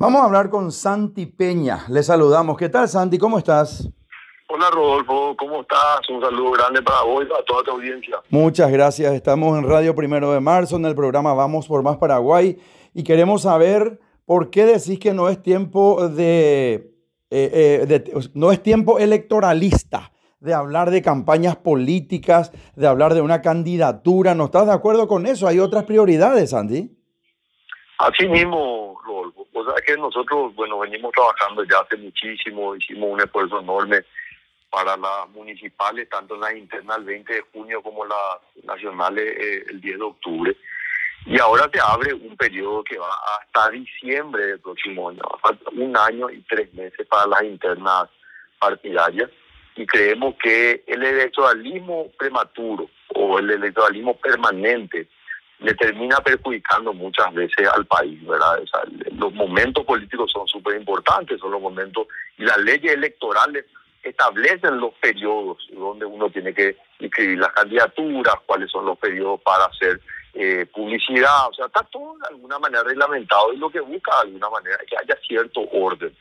Vamos a hablar con Santi Peña. Le saludamos. ¿Qué tal, Santi? ¿Cómo estás? Hola, Rodolfo. ¿Cómo estás? Un saludo grande para vos y para toda tu audiencia. Muchas gracias. Estamos en Radio Primero de Marzo, en el programa Vamos por Más Paraguay, y queremos saber por qué decís que no es tiempo de, eh, eh, no es tiempo electoralista de hablar de campañas políticas, de hablar de una candidatura. ¿No estás de acuerdo con eso? Hay otras prioridades, Santi. Así mismo, sea, que nosotros, bueno, venimos trabajando ya hace muchísimo, hicimos un esfuerzo enorme para las municipales, tanto las internas el 20 de junio como las nacionales eh, el 10 de octubre. Y ahora se abre un periodo que va hasta diciembre del próximo año, un año y tres meses para las internas partidarias. Y creemos que el electoralismo prematuro o el electoralismo permanente le termina perjudicando muchas veces al país, ¿verdad? los momentos políticos son súper importantes, son los momentos, y las leyes electorales establecen los periodos donde uno tiene que inscribir las candidaturas, cuáles son los periodos para hacer eh, publicidad, o sea, está todo de alguna manera reglamentado y lo que busca de alguna manera es que haya cierto orden,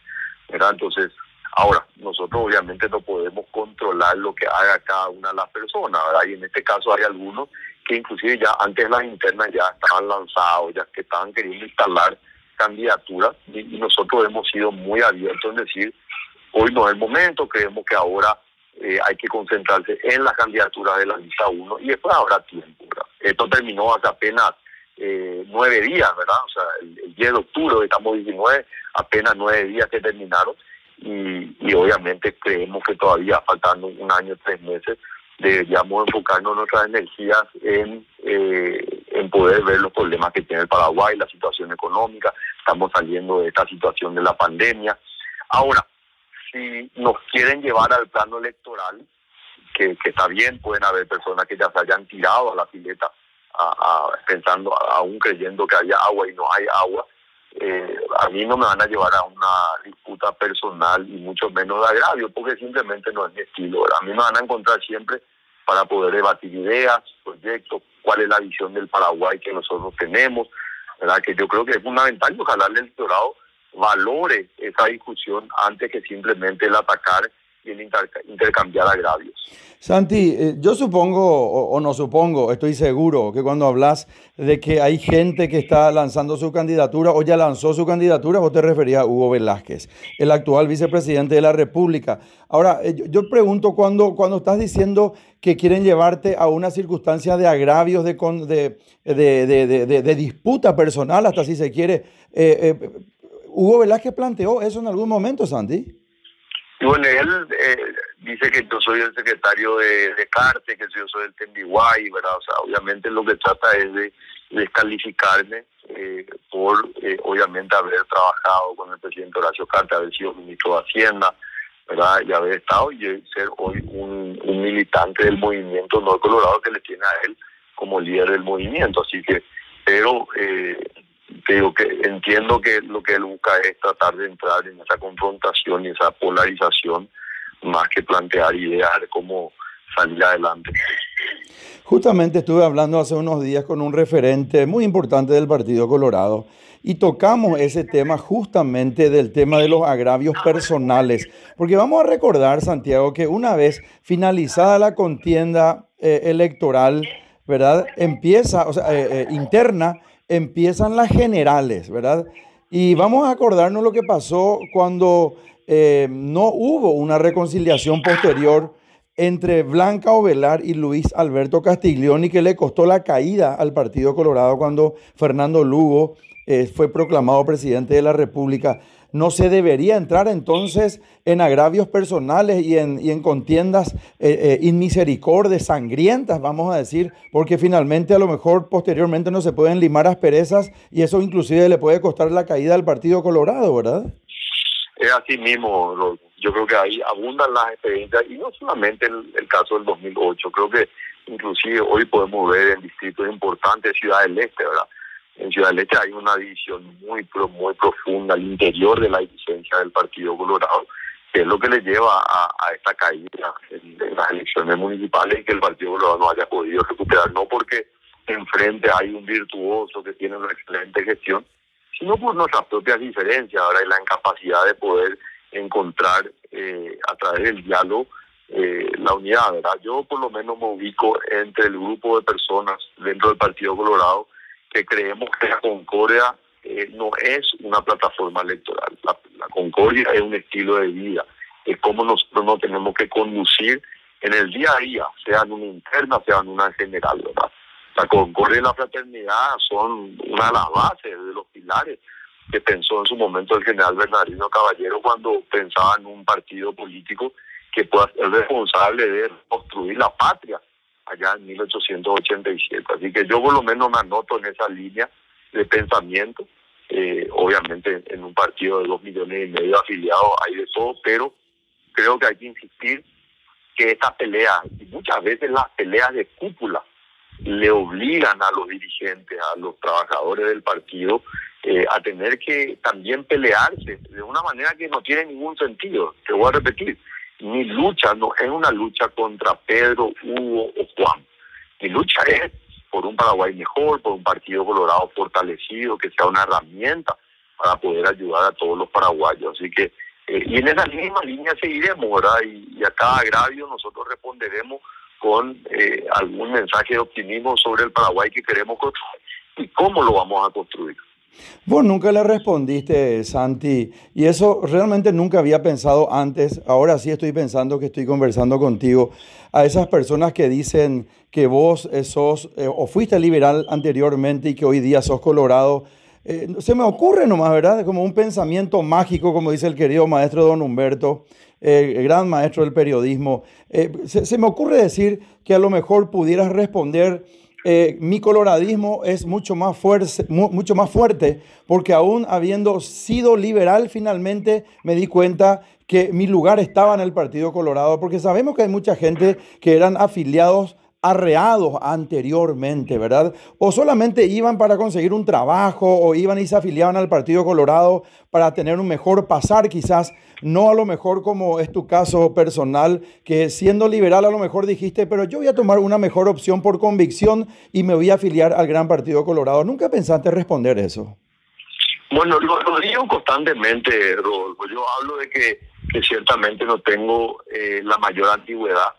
¿verdad? Entonces, ahora, nosotros obviamente no podemos controlar lo que haga cada una de las personas, ¿verdad? Y en este caso hay algunos que inclusive ya antes las internas ya estaban lanzados, ya que estaban queriendo instalar candidaturas y, nosotros hemos sido muy abiertos en decir, hoy no es el momento, creemos que ahora eh, hay que concentrarse en las candidaturas de la lista 1 y después habrá tiempo. Esto terminó hace apenas eh, nueve días, ¿verdad? O sea, el, 10 de octubre, estamos 19, apenas nueve días que terminaron y, y obviamente creemos que todavía faltando un año, tres meses, deberíamos enfocarnos nuestras energías en, eh, en poder ver los problemas que tiene el Paraguay, la situación económica, estamos saliendo de esta situación de la pandemia. Ahora, si nos quieren llevar al plano electoral, que, está bien, pueden haber personas que ya se hayan tirado a la pileta pensando, aún creyendo que haya agua y no hay agua, eh, a mí no me van a llevar a una disputa personal y mucho menos de agravio, porque simplemente no es mi estilo. A mí me van a encontrar siempre para poder debatir ideas, proyectos, cuál es la visión del Paraguay que nosotros tenemos, ¿verdad? que yo creo que es fundamental y ojalá el electorado valore esa discusión antes que simplemente el atacar el intercambiar agravios. Santi, eh, yo supongo, o, no supongo, estoy seguro que cuando hablas de que hay gente que está lanzando su candidatura o ya lanzó su candidatura, vos te referías a Hugo Velázquez, el actual vicepresidente de la República. Ahora, eh, yo, pregunto, cuando, cuando estás diciendo que quieren llevarte a una circunstancia de agravios, de, de, de, disputa personal, hasta si se quiere, eh, ¿Hugo Velázquez planteó eso en algún momento, Santi? Y bueno, él eh, dice que yo soy el secretario de, de Carte, que yo soy el Tendiguay, ¿verdad? O sea, obviamente lo que trata es de descalificarme eh, por, eh, obviamente, haber trabajado con el presidente Horacio Carte, haber sido ministro de Hacienda, ¿verdad? Y haber estado y ser hoy un, militante del movimiento no colorado que le tiene a él como líder del movimiento. Así que, pero eh, digo que entiendo que lo que él busca es tratar de entrar en esa confrontación y esa polarización más que plantear ideas de cómo salir adelante. Justamente estuve hablando hace unos días con un referente muy importante del Partido Colorado y tocamos ese tema justamente del tema de los agravios personales, porque vamos a recordar, Santiago, que una vez finalizada la contienda eh, electoral, ¿verdad? Empieza, o sea, eh, eh, interna, empiezan las generales, ¿verdad? Y vamos a acordarnos lo que pasó cuando eh, no hubo una reconciliación posterior entre Blanca Ovelar y Luis Alberto Castiglioni, que le costó la caída al Partido Colorado cuando Fernando Lugo fue proclamado presidente de la República no se debería entrar entonces en agravios personales y en, y en contiendas eh, eh sangrientas, vamos a decir, porque finalmente a lo mejor posteriormente no se pueden limar asperezas y eso inclusive le puede costar la caída al Partido Colorado, ¿verdad? Es así mismo, yo creo que ahí abundan las experiencias y no solamente el, el caso del 2008, creo que inclusive hoy podemos ver en distritos importantes de Ciudad del Este, ¿verdad? En Ciudad del Este hay una división muy muy profunda al interior de la licencia del Partido Colorado, que es lo que le lleva a, esta caída en, las elecciones municipales y que el Partido Colorado no haya podido recuperar, no porque enfrente hay un virtuoso que tiene una excelente gestión, sino por nuestras propias diferencias ahora y la incapacidad de poder encontrar eh, a través del diálogo eh, la unidad, ¿verdad? Yo por lo menos me ubico entre el grupo de personas dentro del Partido Colorado que creemos que la concordia eh, no es una plataforma electoral, la, concordia es un estilo de vida, es como nosotros nos tenemos que conducir en el día a día, sea en una interna, sea en una general, ¿verdad? La concordia y la fraternidad son una de las bases, de los pilares que pensó en su momento el general Bernardino Caballero cuando pensaba en un partido político que pueda ser responsable de construir la patria allá en 1887. Así que yo por lo menos me anoto en esa línea de pensamiento. Eh, obviamente en un partido de dos millones y medio afiliados hay de todo, pero creo que hay que insistir que estas peleas, y muchas veces las peleas de cúpula, le obligan a los dirigentes, a los trabajadores del partido, eh, a tener que también pelearse de una manera que no tiene ningún sentido. Te voy a repetir, mi lucha no es una lucha contra Pedro, Hugo o Juan. Mi lucha es por un Paraguay mejor, por un partido colorado fortalecido, que sea una herramienta para poder ayudar a todos los paraguayos. Así que, eh, y en esa misma línea seguiremos, ¿verdad? Y, a cada agravio nosotros responderemos con eh, algún mensaje de optimismo sobre el Paraguay que queremos construir y cómo lo vamos a construir. Vos nunca le respondiste, Santi, y eso realmente nunca había pensado antes. Ahora sí estoy pensando que estoy conversando contigo. A esas personas que dicen que vos sos eh, o fuiste liberal anteriormente y que hoy día sos colorado. Eh, se me ocurre nomás, ¿verdad? Como un pensamiento mágico, como dice el querido maestro don Humberto, eh, el gran maestro del periodismo. Se me ocurre decir que a lo mejor pudieras responder eh, mi coloradismo es mucho más, mucho más fuerte porque aún habiendo sido liberal finalmente me di cuenta que mi lugar estaba en el Partido Colorado porque sabemos que hay mucha gente que eran afiliados arreados anteriormente, ¿verdad? O solamente iban para conseguir un trabajo o iban y se afiliaban al Partido Colorado para tener un mejor pasar, quizás no a lo mejor como es tu caso personal, que siendo liberal a lo mejor dijiste, pero yo voy a tomar una mejor opción por convicción y me voy a afiliar al Gran Partido Colorado. ¿Nunca pensaste responder eso? Bueno, lo, digo constantemente, Rodolfo. Yo hablo de que, ciertamente no tengo eh, la mayor antigüedad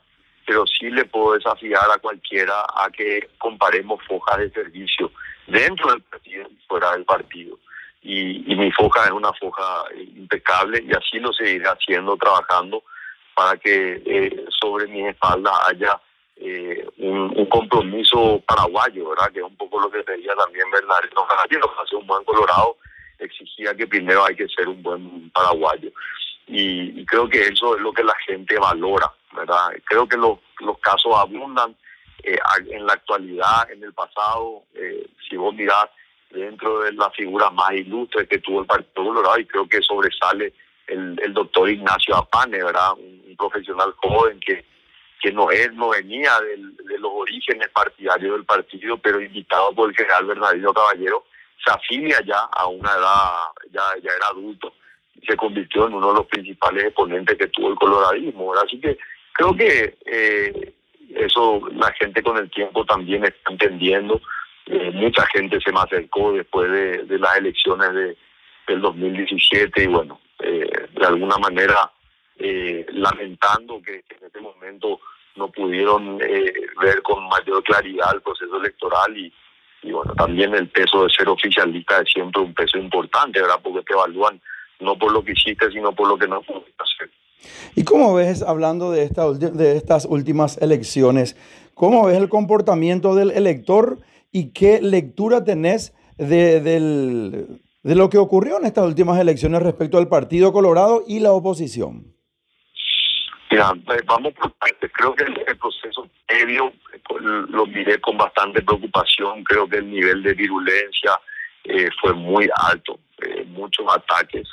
pero sí le puedo desafiar a cualquiera a que comparemos fojas de servicio dentro del partido y fuera del partido. Y, mi foja es una foja impecable y así lo seguiré haciendo, trabajando para que eh, sobre mi espalda haya eh, un, compromiso paraguayo, ¿verdad? Que es un poco lo que pedía también Bernardino Caballero, hace un buen colorado exigía que primero hay que ser un buen paraguayo. Y creo que eso es lo que la gente valora ¿verdad? Creo que los, los casos abundan eh, en la actualidad, en el pasado, eh, si vos mirás dentro de las figuras más ilustres que tuvo el Partido Colorado, y creo que sobresale el, el doctor Ignacio Apane, ¿verdad? Un, profesional joven que, que no, él no venía de los orígenes partidarios del partido, pero invitado por el general Bernardino Caballero, se afilia ya a una edad, ya, ya era adulto, y se convirtió en uno de los principales exponentes que tuvo el coloradismo. Así que Creo que eh, eso la gente con el tiempo también está entendiendo. Eh, mucha gente se me acercó después de, las elecciones de, del 2017 y bueno, eh, de alguna manera lamentando que, en este momento no pudieron ver con mayor claridad el proceso electoral y, y bueno, también el peso de ser oficialista es siempre un peso importante, ¿verdad? Porque te evalúan no por lo que hiciste, sino por lo que no pudiste hacer. ¿Y cómo ves, hablando de, esta, de estas últimas elecciones, cómo ves el comportamiento del elector y qué lectura tenés de, de lo que ocurrió en estas últimas elecciones respecto al Partido Colorado y la oposición? Mira, eh, vamos por partes. Creo que el, proceso medio lo miré con bastante preocupación. Creo que el nivel de virulencia eh, fue muy alto. Eh, muchos ataques,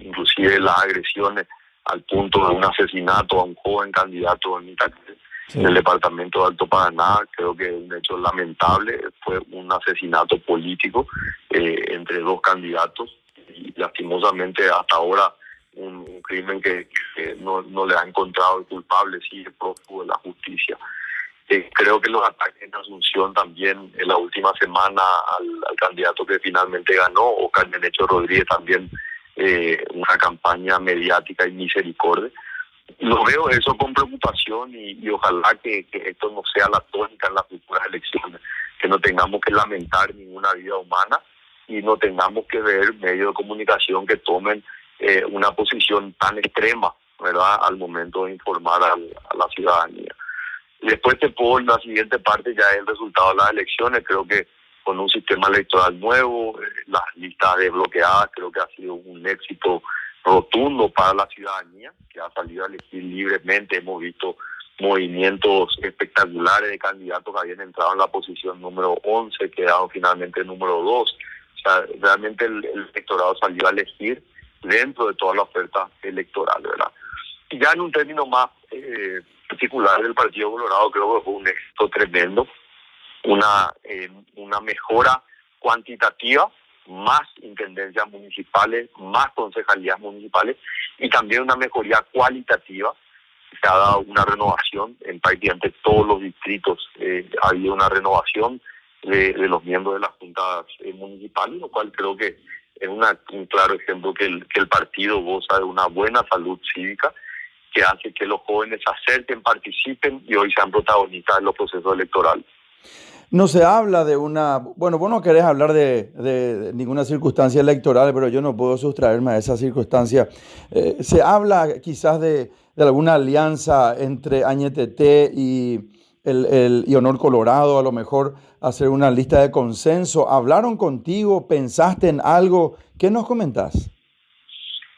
inclusive las agresiones al punto de un asesinato a un joven candidato en, el departamento de Alto Paraná. Creo que es un hecho lamentable, fue un asesinato político eh, entre dos candidatos y lastimosamente hasta ahora un, crimen que, no, le ha encontrado el culpable, el prófugo de la justicia. Eh, creo que los ataques en Asunción también en la última semana al, candidato que finalmente ganó, o Necho Rodríguez también eh, una campaña mediática y misericordia. Lo veo eso con preocupación y, ojalá que, esto no sea la tónica en las futuras elecciones, que no tengamos que lamentar ninguna vida humana y no tengamos que ver medios de comunicación que tomen eh, una posición tan extrema, ¿verdad?, al momento de informar a, la ciudadanía. Después te la siguiente parte, ya es el resultado de las elecciones, creo que con un sistema electoral nuevo, eh, las listas desbloqueadas, creo que ha sido un éxito rotundo para la ciudadanía, que ha salido a elegir libremente. Hemos visto movimientos espectaculares de candidatos que habían entrado en la posición número 11, quedaron finalmente número 2. O sea, realmente el, electorado salió a elegir dentro de toda la oferta electoral, ¿verdad? Y ya en un término más eh, particular del Partido Colorado, creo que fue un éxito tremendo, una, eh, una mejora cuantitativa más intendencias municipales, más concejalías municipales y también una mejoría cualitativa. Se ha dado una renovación en prácticamente todos los distritos. Eh, ha habido una renovación de, los miembros de las juntas eh, municipales, lo cual creo que es una, un claro ejemplo que el, que el partido goza de una buena salud cívica que hace que los jóvenes acerquen, participen y hoy sean protagonistas en los procesos electorales. No se habla de una, bueno, vos no querés hablar de, ninguna circunstancia electoral, pero yo no puedo sustraerme a esa circunstancia. Eh, se habla quizás de, alguna alianza entre Añetete y el, el y Honor Colorado, a lo mejor hacer una lista de consenso. ¿Hablaron contigo? ¿Pensaste en algo? ¿Qué nos comentás?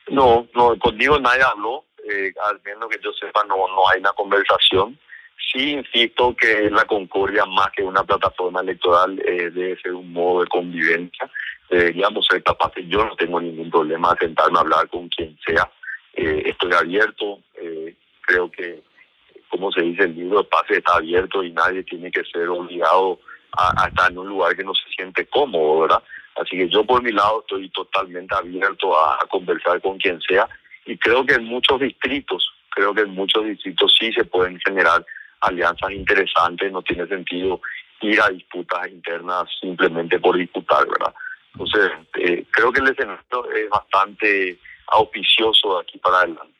No, no, conmigo nadie habló. Eh, al menos que yo sepa, no, no hay una conversación. Sí, insisto que la concordia, más que una plataforma electoral, eh, debe ser un modo de convivencia. Deberíamos ser capaces, yo no tengo ningún problema de sentarme a hablar con quien sea. Eh, estoy abierto, eh, creo que, como se dice, el libro de pase está abierto y nadie tiene que ser obligado a, estar en un lugar que no se siente cómodo, ¿verdad? Así que yo por mi lado estoy totalmente abierto a conversar con quien sea y creo que en muchos distritos, creo que en muchos distritos sí se pueden generar alianzas interesantes, no tiene sentido ir a disputas internas simplemente por disputar, ¿verdad? Entonces, eh, creo que el escenario es bastante auspicioso de aquí para adelante.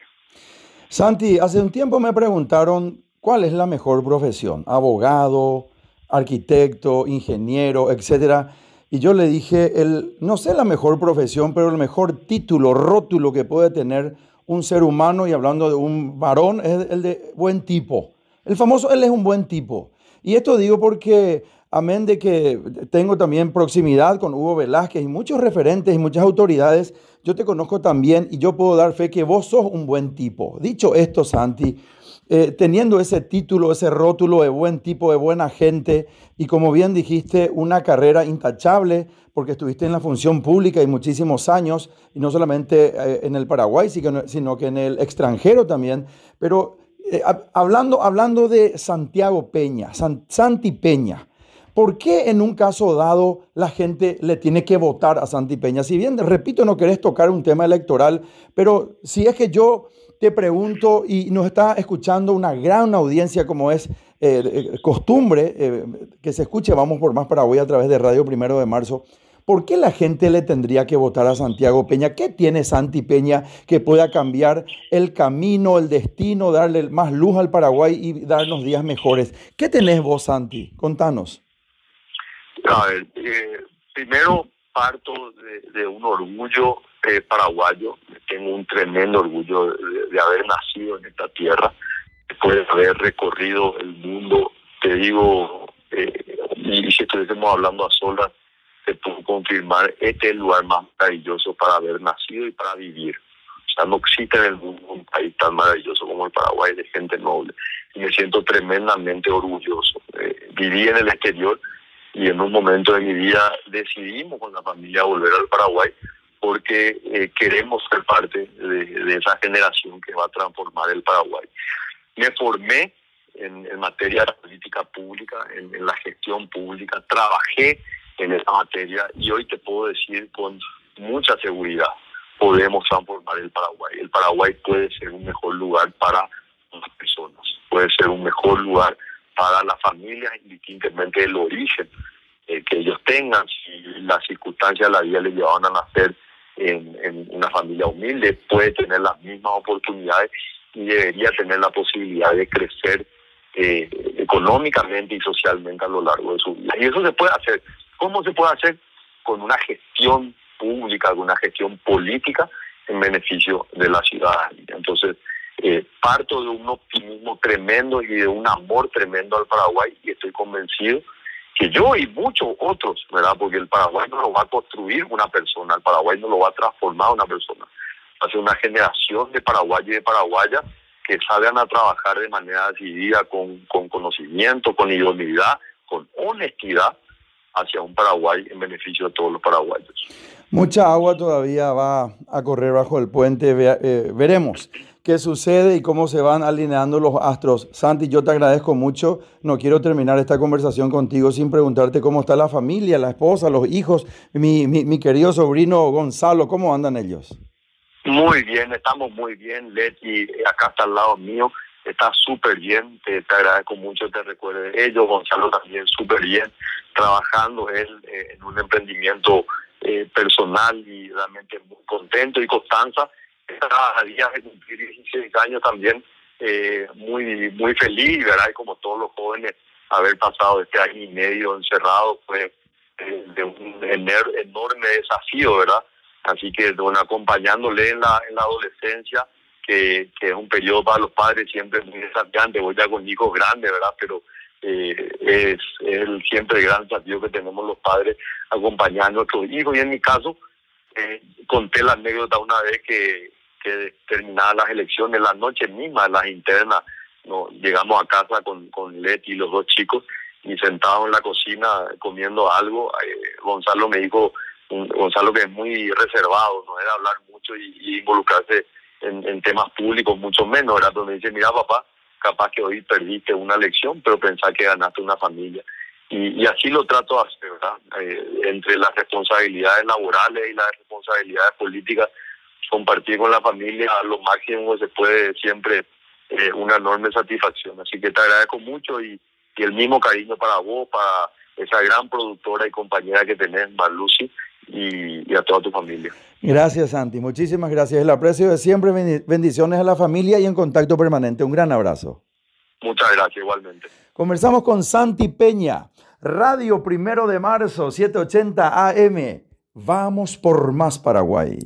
Santi, hace un tiempo me preguntaron cuál es la mejor profesión, abogado, arquitecto, ingeniero, etcétera. Y yo le dije, el, no sé la mejor profesión, pero el mejor título, rótulo que puede tener un ser humano, y hablando de un varón, es el de buen tipo. El famoso, él es un buen tipo. Y esto digo porque, amén de que tengo también proximidad con Hugo Velázquez y muchos referentes y muchas autoridades, yo te conozco también y yo puedo dar fe que vos sos un buen tipo. Dicho esto, Santi, eh, teniendo ese título, ese rótulo de buen tipo, de buena gente, y como bien dijiste, una carrera intachable, porque estuviste en la función pública y muchísimos años, y no solamente eh, en el Paraguay, sino que en el extranjero también, pero eh, hablando, hablando de Santiago Peña, Santi Peña, ¿por qué en un caso dado la gente le tiene que votar a Santi Peña? Si bien, repito, no querés tocar un tema electoral, pero si es que yo te pregunto y nos está escuchando una gran audiencia como es eh, costumbre, eh, que se escuche Vamos por Más Paraguay a través de Radio Primero de Marzo, ¿Por qué la gente le tendría que votar a Santiago Peña? ¿Qué tiene Santi Peña que pueda cambiar el camino, el destino, darle más luz al Paraguay y darnos días mejores? ¿Qué tenés vos, Santi? Contanos. A ver, eh, primero parto de, un orgullo eh, paraguayo. Tengo un tremendo orgullo de, haber nacido en esta tierra, después de haber recorrido el mundo. Te digo, eh, y si estuviésemos hablando a solas, te puedo confirmar, este lugar más maravilloso para haber nacido y para vivir. O sea, no existe en el mundo un país tan maravilloso como el Paraguay de gente noble. Y me siento tremendamente orgulloso. Eh, viví en el exterior y en un momento de mi vida decidimos con la familia volver al Paraguay porque eh, queremos ser parte de, esa generación que va a transformar el Paraguay. Me formé en, materia de política pública, en, en la gestión pública, trabajé en esa materia y hoy te puedo decir con mucha seguridad, podemos transformar el Paraguay. El Paraguay puede ser un mejor lugar para las personas, puede ser un mejor lugar para las familias, indistintamente del origen eh, que ellos tengan, si las circunstancias de la vida les llevaban a nacer en, en una familia humilde, puede tener las mismas oportunidades y debería tener la posibilidad de crecer eh, económicamente y socialmente a lo largo de su vida. Y eso se puede hacer. ¿Cómo se puede hacer? Con una gestión pública, con una gestión política en beneficio de la ciudadanía. Entonces, eh, parto de un optimismo tremendo y de un amor tremendo al Paraguay y estoy convencido que yo y muchos otros, ¿verdad? Porque el Paraguay no lo va a construir una persona, el Paraguay no lo va a transformar una persona. Va a ser una generación de paraguayos y de paraguayas que salgan a trabajar de manera decidida, con, con conocimiento, con idoneidad, con honestidad hacia un Paraguay en beneficio de todos los paraguayos. Mucha agua todavía va a correr bajo el puente. Eh, veremos qué sucede y cómo se van alineando los astros. Santi, yo te agradezco mucho. No quiero terminar esta conversación contigo sin preguntarte cómo está la familia, la esposa, los hijos, mi, mi, querido sobrino Gonzalo, ¿cómo andan ellos? Muy bien, estamos muy bien. Leti, acá está al lado mío, está súper bien. Te, agradezco mucho, te recuerdo de ellos. Gonzalo también súper bien, trabajando él eh, en un emprendimiento eh, personal y realmente muy contento. Y Constanza a días de cumplir 16 años también eh, muy muy feliz, ¿verdad? Y como todos los jóvenes, haber pasado este año y medio encerrado fue eh, de un enorme desafío, ¿verdad? Así que bueno, acompañándole en la, en la adolescencia, que, que es un periodo para los padres siempre muy desafiante, voy ya con hijos grandes, ¿verdad? Pero eh, es, el, siempre gran desafío que tenemos los padres acompañar a nuestros hijos. Y en mi caso, eh, conté la anécdota una vez que, que terminadas las elecciones, la noche misma, las internas, no, llegamos a casa con, con Leti y los dos chicos y sentados en la cocina comiendo algo. Eh, Gonzalo me dijo, Gonzalo que es muy reservado, no era hablar mucho y, involucrarse en, en, temas públicos mucho menos, era donde dice, mira papá, capaz que hoy perdiste una elección, pero pensá que ganaste una familia. Y, y así lo trato de hacer, ¿verdad? Eh, entre las responsabilidades laborales y las responsabilidades políticas, compartir con la familia a lo máximo se puede siempre eh, una enorme satisfacción. Así que te agradezco mucho y, y, el mismo cariño para vos, para esa gran productora y compañera que tenés, Marlucy, y, y a toda tu familia. Gracias, Santi. Muchísimas gracias. El aprecio de siempre. Bendiciones a la familia y en contacto permanente. Un gran abrazo. Muchas gracias, igualmente. Conversamos con Santi Peña, Radio Primero de Marzo, 780 AM. Vamos por más Paraguay.